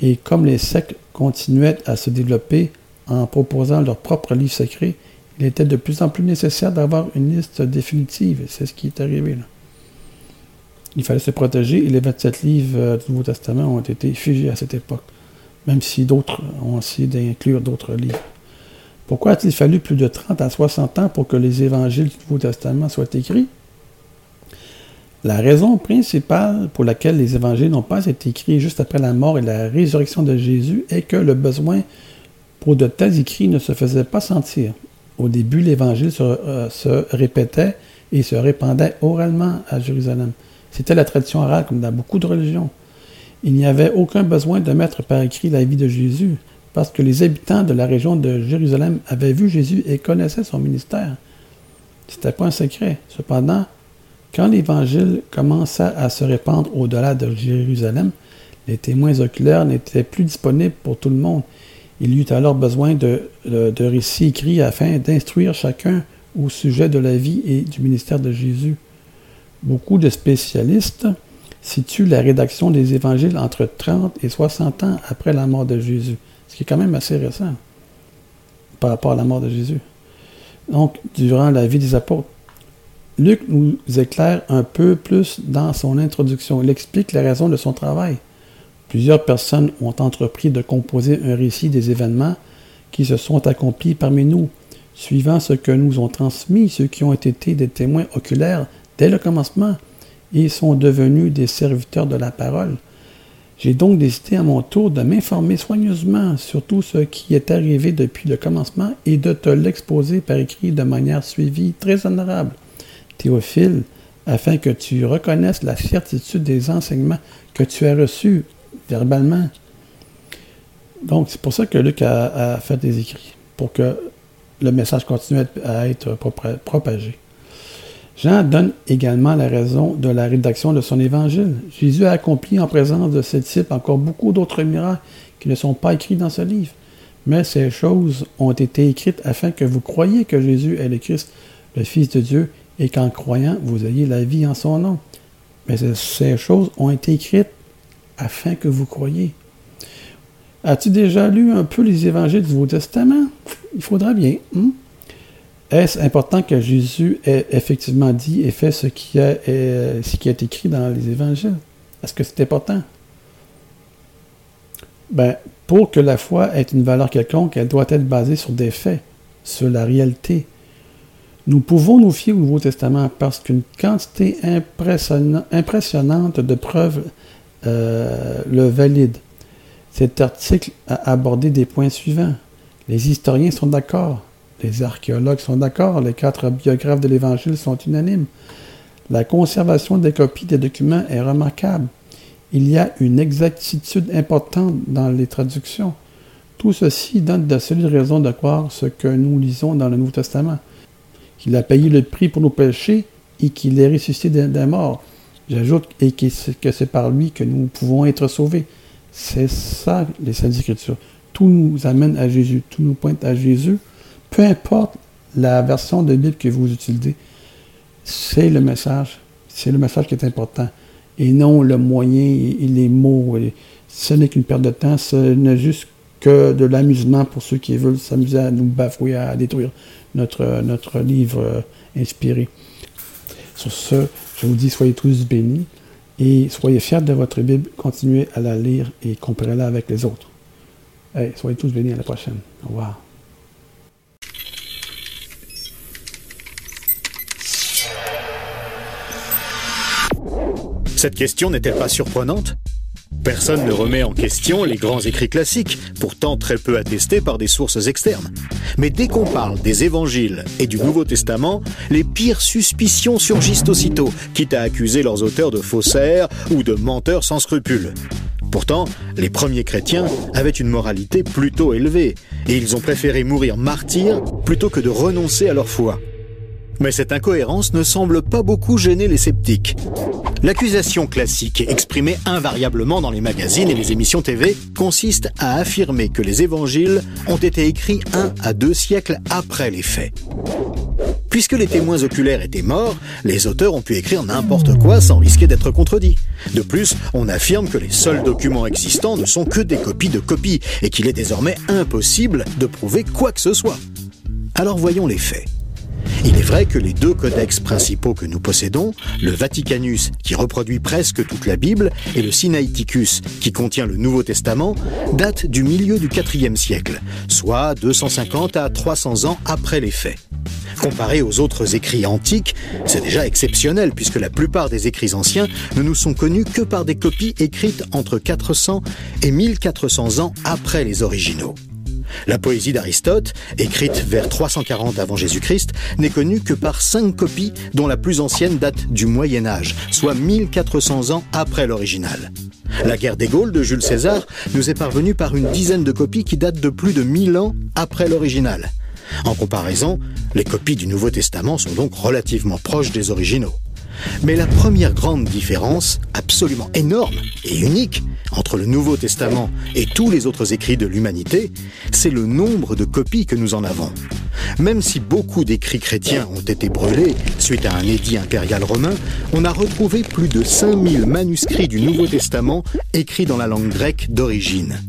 et comme les sectes continuaient à se développer en proposant leurs propres livres secrets, il était de plus en plus nécessaire d'avoir une liste définitive, c'est ce qui est arrivé. Il fallait se protéger, et les 27 livres euh, du Nouveau Testament ont été figés à cette époque, même si d'autres ont essayé d'inclure d'autres livres. Pourquoi a-t-il fallu plus de 30 à 60 ans pour que les évangiles du Nouveau Testament soient écrits? La raison principale pour laquelle les évangiles n'ont pas été écrits juste après la mort et la résurrection de Jésus est que le besoin pour de tels écrits ne se faisait pas sentir. Au début, l'Évangile euh, se, répétait et se répandait oralement à Jérusalem. C'était la tradition orale, comme dans beaucoup de religions. Il n'y avait aucun besoin de mettre par écrit la vie de Jésus, parce que les habitants de la région de Jérusalem avaient vu Jésus et connaissaient son ministère. Ce n'était pas un secret. Cependant, quand l'Évangile commença à se répandre au-delà de Jérusalem, les témoins oculaires n'étaient plus disponibles pour tout le monde il eut alors besoin de, récits écrits afin d'instruire chacun au sujet de la vie et du ministère de Jésus. Beaucoup de spécialistes situent la rédaction des évangiles entre 30 et 60 ans après la mort de Jésus, ce qui est quand même assez récent par rapport à la mort de Jésus. Donc, durant la vie des apôtres. Luc nous éclaire un peu plus dans son introduction. Il explique la raison de son travail. Plusieurs personnes ont entrepris de composer un récit des événements qui se sont accomplis parmi nous, suivant ce que nous ont transmis ceux qui ont été des témoins oculaires dès le commencement et sont devenus des serviteurs de la parole. J'ai donc décidé à mon tour de m'informer soigneusement sur tout ce qui est arrivé depuis le commencement et de te l'exposer par écrit de manière suivie, très honorable. Théophile, afin que tu reconnaisses la certitude des enseignements que tu as reçus verbalement. Donc, c'est pour ça que Luc a, fait des écrits, pour que le message continue à être propagé. Jean donne également la raison de la rédaction de son évangile. Jésus a accompli en présence de ses disciples encore beaucoup d'autres miracles qui ne sont pas écrits dans ce livre. Mais ces choses ont été écrites afin que vous croyiez que Jésus est le Christ, le Fils de Dieu, et qu'en croyant, vous ayez la vie en son nom. Mais ces choses ont été écrites afin que vous croyiez. As-tu déjà lu un peu les évangiles du Nouveau Testament? Il faudra bien. Hein? Est-ce important que Jésus ait effectivement dit et fait ce qui, a, ce qui est écrit dans les évangiles? Est-ce que c'est important? Ben, pour que la foi ait une valeur quelconque, elle doit être basée sur des faits, sur la réalité, nous pouvons nous fier au Nouveau Testament parce qu'une quantité impressionnante de preuves euh, le valide. Cet article a abordé des points suivants. Les historiens sont d'accord, les archéologues sont d'accord, les quatre biographes de l'Évangile sont unanimes. La conservation des copies des documents est remarquable. Il y a une exactitude importante dans les traductions. Tout ceci donne de solides raisons de croire ce que nous lisons dans le Nouveau Testament qu'il a payé le prix pour nos péchés et qu'il est ressuscité d'un mort. J'ajoute et que c'est par lui que nous pouvons être sauvés. C'est ça, les Saintes Écritures. Tout nous amène à Jésus, tout nous pointe à Jésus. Peu importe la version de Bible que vous utilisez, c'est le message. C'est le message qui est important. Et non le moyen et les mots. Ce n'est qu'une perte de temps. Ce n'est juste que de l'amusement pour ceux qui veulent s'amuser à nous bafouer, à détruire notre, notre livre euh, inspiré. Sur ce, je vous dis, soyez tous bénis et soyez fiers de votre Bible, continuez à la lire et comprenez-la avec les autres. soyez tous bénis à la prochaine. Au revoir. Cette question n'est-elle pas surprenante? Personne ne remet en question les grands écrits classiques, pourtant très peu attestés par des sources externes. Mais dès qu'on parle des évangiles et du Nouveau Testament, les pires suspicions surgissent aussitôt, quitte à accuser leurs auteurs de faussaires ou de menteurs sans scrupules. Pourtant, les premiers chrétiens avaient une moralité plutôt élevée, et ils ont préféré mourir martyrs plutôt que de renoncer à leur foi. Mais cette incohérence ne semble pas beaucoup gêner les sceptiques. L'accusation classique, exprimée invariablement dans les magazines et les émissions TV, consiste à affirmer que les évangiles ont été écrits un à deux siècles après les faits. Puisque les témoins oculaires étaient morts, les auteurs ont pu écrire n'importe quoi sans risquer d'être contredits. De plus, on affirme que les seuls documents existants ne sont que des copies de copies et qu'il est désormais impossible de prouver quoi que ce soit. Alors voyons les faits. Il est vrai que les deux codex principaux que nous possédons, le Vaticanus qui reproduit presque toute la Bible et le Sinaiticus qui contient le Nouveau Testament, datent du milieu du IVe siècle, soit 250 à 300 ans après les faits. Comparé aux autres écrits antiques, c'est déjà exceptionnel puisque la plupart des écrits anciens ne nous sont connus que par des copies écrites entre 400 et 1400 ans après les originaux. La poésie d'Aristote, écrite vers 340 avant Jésus-Christ, n'est connue que par cinq copies dont la plus ancienne date du Moyen Âge, soit 1400 ans après l'original. La guerre des Gaules de Jules César nous est parvenue par une dizaine de copies qui datent de plus de 1000 ans après l'original. En comparaison, les copies du Nouveau Testament sont donc relativement proches des originaux. Mais la première grande différence, absolument énorme et unique, entre le Nouveau Testament et tous les autres écrits de l'humanité, c'est le nombre de copies que nous en avons. Même si beaucoup d'écrits chrétiens ont été brûlés suite à un édit impérial romain, on a retrouvé plus de 5000 manuscrits du Nouveau Testament écrits dans la langue grecque d'origine.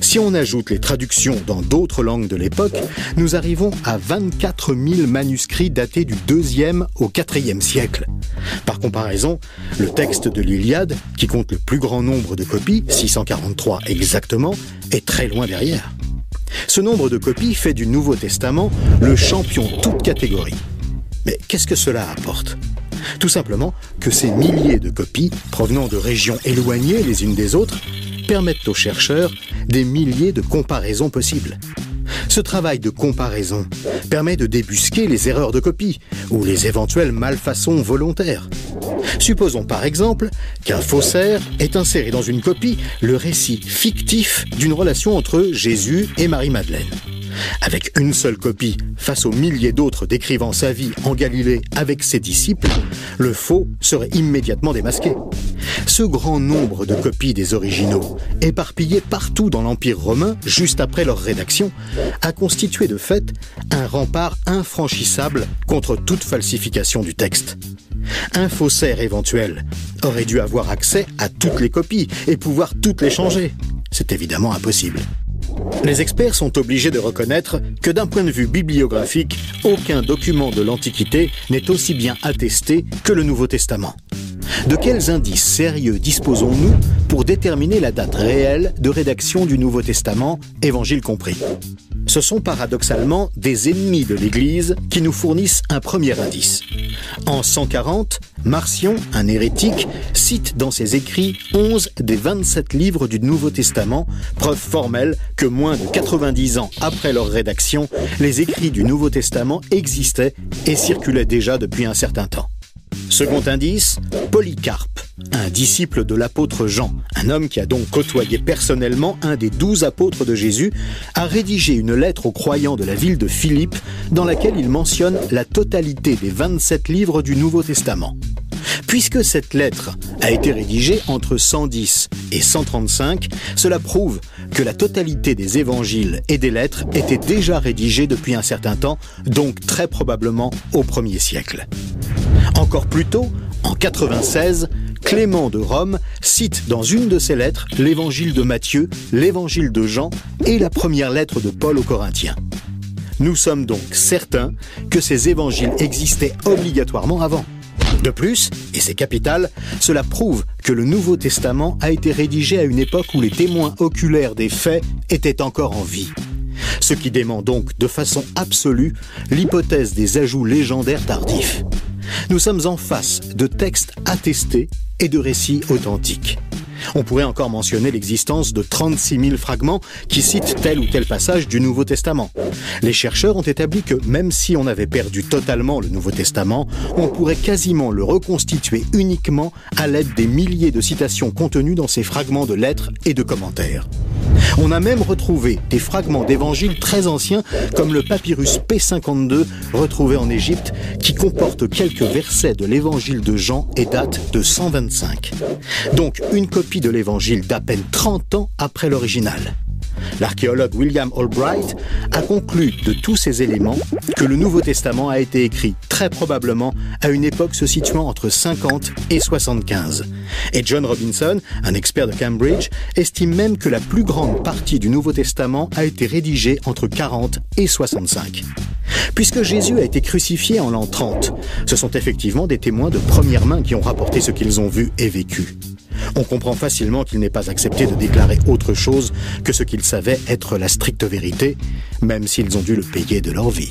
Si on ajoute les traductions dans d'autres langues de l'époque, nous arrivons à 24 000 manuscrits datés du 2e au 4e siècle. Par comparaison, le texte de l'Iliade, qui compte le plus grand nombre de copies, 643 exactement, est très loin derrière. Ce nombre de copies fait du Nouveau Testament le champion toute catégorie. Mais qu'est-ce que cela apporte? Tout simplement que ces milliers de copies, provenant de régions éloignées les unes des autres, permettent aux chercheurs des milliers de comparaisons possibles. Ce travail de comparaison permet de débusquer les erreurs de copie ou les éventuelles malfaçons volontaires. Supposons par exemple qu'un faussaire ait inséré dans une copie le récit fictif d'une relation entre Jésus et Marie-Madeleine. Avec une seule copie, face aux milliers d'autres décrivant sa vie en Galilée avec ses disciples, le faux serait immédiatement démasqué. Ce grand nombre de copies des originaux, éparpillés partout dans l'Empire romain juste après leur rédaction, a constitué de fait un rempart infranchissable contre toute falsification du texte. Un faussaire éventuel aurait dû avoir accès à toutes les copies et pouvoir toutes les changer. C'est évidemment impossible. Les experts sont obligés de reconnaître que d'un point de vue bibliographique, aucun document de l'Antiquité n'est aussi bien attesté que le Nouveau Testament. De quels indices sérieux disposons-nous pour déterminer la date réelle de rédaction du Nouveau Testament, Évangile compris? Ce sont paradoxalement des ennemis de l'Église qui nous fournissent un premier indice. En 140, Marcion, un hérétique, cite dans ses écrits 11 des 27 livres du Nouveau Testament, preuve formelle que moins de 90 ans après leur rédaction, les écrits du Nouveau Testament existaient et circulaient déjà depuis un certain temps. Second indice, Polycarpe, un disciple de l'apôtre Jean, un homme qui a donc côtoyé personnellement un des douze apôtres de Jésus, a rédigé une lettre aux croyants de la ville de Philippe dans laquelle il mentionne la totalité des 27 livres du Nouveau Testament. Puisque cette lettre a été rédigée entre 110 et 135, cela prouve que la totalité des évangiles et des lettres étaient déjà rédigées depuis un certain temps, donc très probablement au premier siècle. Encore plus tôt, en 96, Clément de Rome cite dans une de ses lettres l'évangile de Matthieu, l'évangile de Jean et la première lettre de Paul aux Corinthiens. Nous sommes donc certains que ces évangiles existaient obligatoirement avant. De plus, et c'est capital, cela prouve que le Nouveau Testament a été rédigé à une époque où les témoins oculaires des faits étaient encore en vie. Ce qui dément donc de façon absolue l'hypothèse des ajouts légendaires tardifs. Nous sommes en face de textes attestés et de récits authentiques. On pourrait encore mentionner l'existence de 36 000 fragments qui citent tel ou tel passage du Nouveau Testament. Les chercheurs ont établi que même si on avait perdu totalement le Nouveau Testament, on pourrait quasiment le reconstituer uniquement à l'aide des milliers de citations contenues dans ces fragments de lettres et de commentaires. On a même retrouvé des fragments d'évangiles très anciens, comme le papyrus P52 retrouvé en Égypte, qui comporte quelques versets de l'évangile de Jean et date de 125. Donc une copie de l'évangile d'à peine 30 ans après l'original. L'archéologue William Albright a conclu de tous ces éléments que le Nouveau Testament a été écrit très probablement à une époque se situant entre 50 et 75. Et John Robinson, un expert de Cambridge, estime même que la plus grande partie du Nouveau Testament a été rédigée entre 40 et 65. Puisque Jésus a été crucifié en l'an 30, ce sont effectivement des témoins de première main qui ont rapporté ce qu'ils ont vu et vécu. On comprend facilement qu'il n'est pas accepté de déclarer autre chose que ce qu'ils savaient être la stricte vérité, même s'ils ont dû le payer de leur vie.